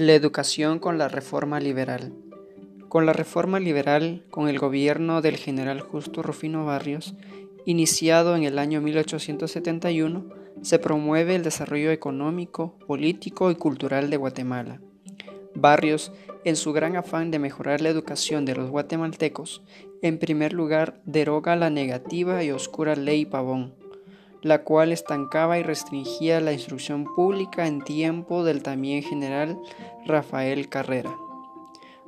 La educación con la reforma liberal. Con la reforma liberal, con el gobierno del general Justo Rufino Barrios, iniciado en el año 1871, se promueve el desarrollo económico, político y cultural de Guatemala. Barrios, en su gran afán de mejorar la educación de los guatemaltecos, en primer lugar deroga la negativa y oscura ley Pavón, la cual estancaba y restringía la instrucción pública en tiempo del también general Rafael Carrera.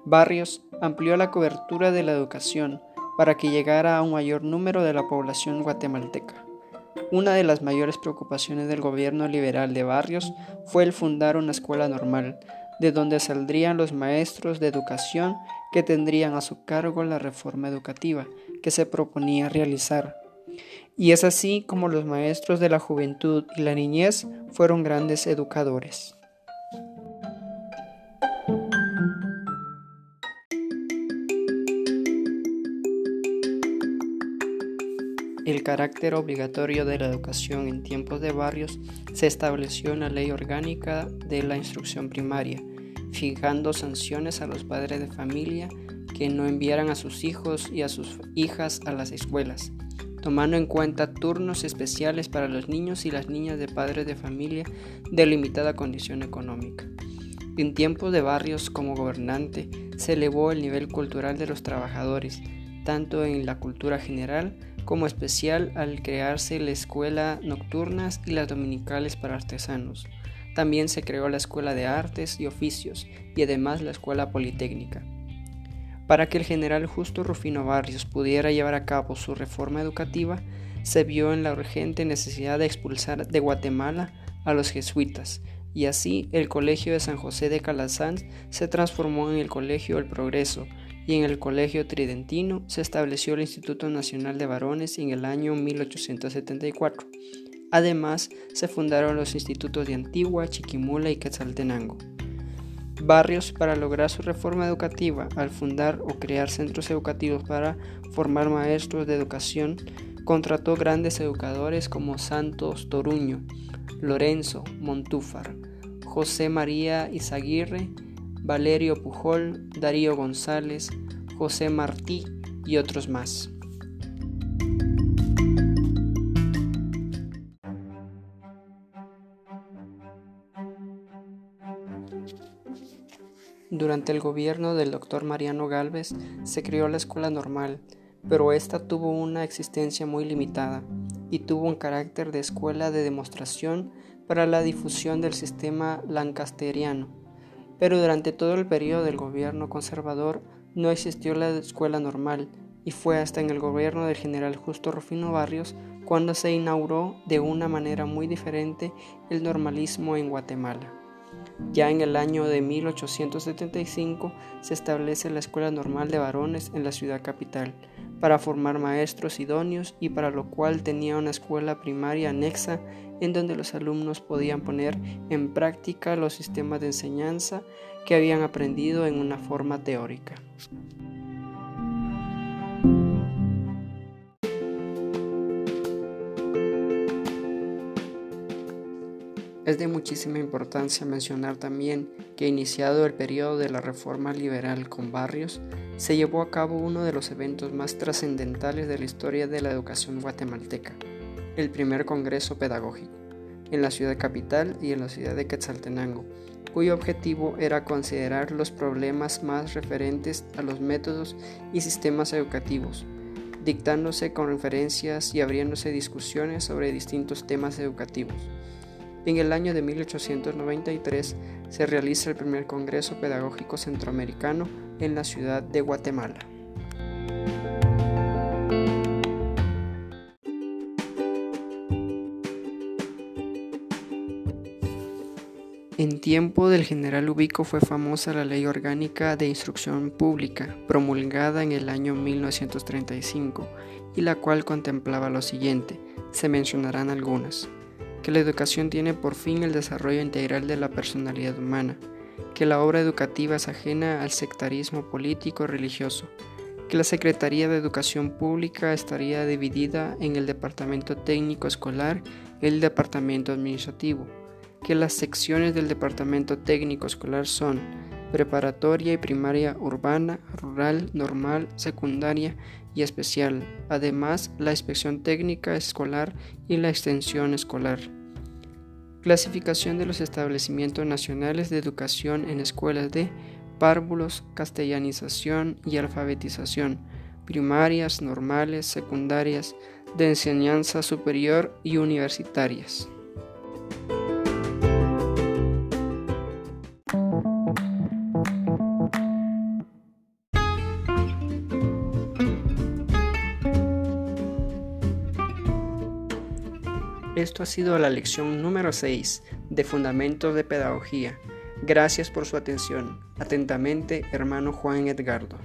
Barrios amplió la cobertura de la educación para que llegara a un mayor número de la población guatemalteca. Una de las mayores preocupaciones del gobierno liberal de Barrios fue el fundar una escuela normal, de donde saldrían los maestros de educación que tendrían a su cargo la reforma educativa que se proponía realizar. Y es así como los maestros de la juventud y la niñez fueron grandes educadores. El carácter obligatorio de la educación en tiempos de barrios se estableció en la Ley Orgánica de la Instrucción Primaria, fijando sanciones a los padres de familia que no enviaran a sus hijos y a sus hijas a las escuelas, tomando en cuenta turnos especiales para los niños y las niñas de padres de familia de limitada condición económica. En tiempos de barrios como gobernante se elevó el nivel cultural de los trabajadores, tanto en la cultura general como especial al crearse la escuela nocturnas y las dominicales para artesanos. También se creó la Escuela de Artes y Oficios y además la Escuela Politécnica. Para que el general Justo Rufino Barrios pudiera llevar a cabo su reforma educativa, se vio en la urgente necesidad de expulsar de Guatemala a los jesuitas, y así el Colegio de San José de Calasanz se transformó en el Colegio del Progreso, y en el Colegio Tridentino se estableció el Instituto Nacional de Varones en el año 1874. Además, se fundaron los institutos de Antigua, Chiquimula y Quetzaltenango. Barrios, para lograr su reforma educativa, al fundar o crear centros educativos para formar maestros de educación, contrató grandes educadores como Santos Toruño, Lorenzo Montúfar, José María Izaguirre, Valerio Pujol, Darío González, José Martí y otros más. Durante el gobierno del doctor Mariano Galvez se creó la escuela normal, pero esta tuvo una existencia muy limitada y tuvo un carácter de escuela de demostración para la difusión del sistema lancasteriano. Pero durante todo el periodo del gobierno conservador no existió la escuela normal y fue hasta en el gobierno del general Justo Rufino Barrios cuando se inauguró de una manera muy diferente el normalismo en Guatemala. Ya en el año de 1875 se establece la Escuela Normal de Varones en la ciudad capital para formar maestros idóneos y para lo cual tenía una escuela primaria anexa en donde los alumnos podían poner en práctica los sistemas de enseñanza que habían aprendido en una forma teórica. Es de muchísima importancia mencionar también que iniciado el periodo de la reforma liberal con Barrios, se llevó a cabo uno de los eventos más trascendentales de la historia de la educación guatemalteca, el primer Congreso Pedagógico, en la ciudad capital y en la ciudad de Quetzaltenango, cuyo objetivo era considerar los problemas más referentes a los métodos y sistemas educativos, dictándose conferencias y abriéndose discusiones sobre distintos temas educativos. En el año de 1893 se realiza el primer Congreso Pedagógico Centroamericano en la ciudad de Guatemala. En tiempo del general Ubico fue famosa la Ley Orgánica de Instrucción Pública, promulgada en el año 1935, y la cual contemplaba lo siguiente, se mencionarán algunas que la educación tiene por fin el desarrollo integral de la personalidad humana, que la obra educativa es ajena al sectarismo político religioso, que la Secretaría de Educación Pública estaría dividida en el Departamento Técnico Escolar y el Departamento Administrativo, que las secciones del Departamento Técnico Escolar son preparatoria y primaria urbana, rural, normal, secundaria y especial, además la inspección técnica escolar y la extensión escolar. Clasificación de los establecimientos nacionales de educación en escuelas de párvulos, castellanización y alfabetización, primarias, normales, secundarias, de enseñanza superior y universitarias. Esto ha sido la lección número 6 de Fundamentos de Pedagogía. Gracias por su atención. Atentamente, hermano Juan Edgardo.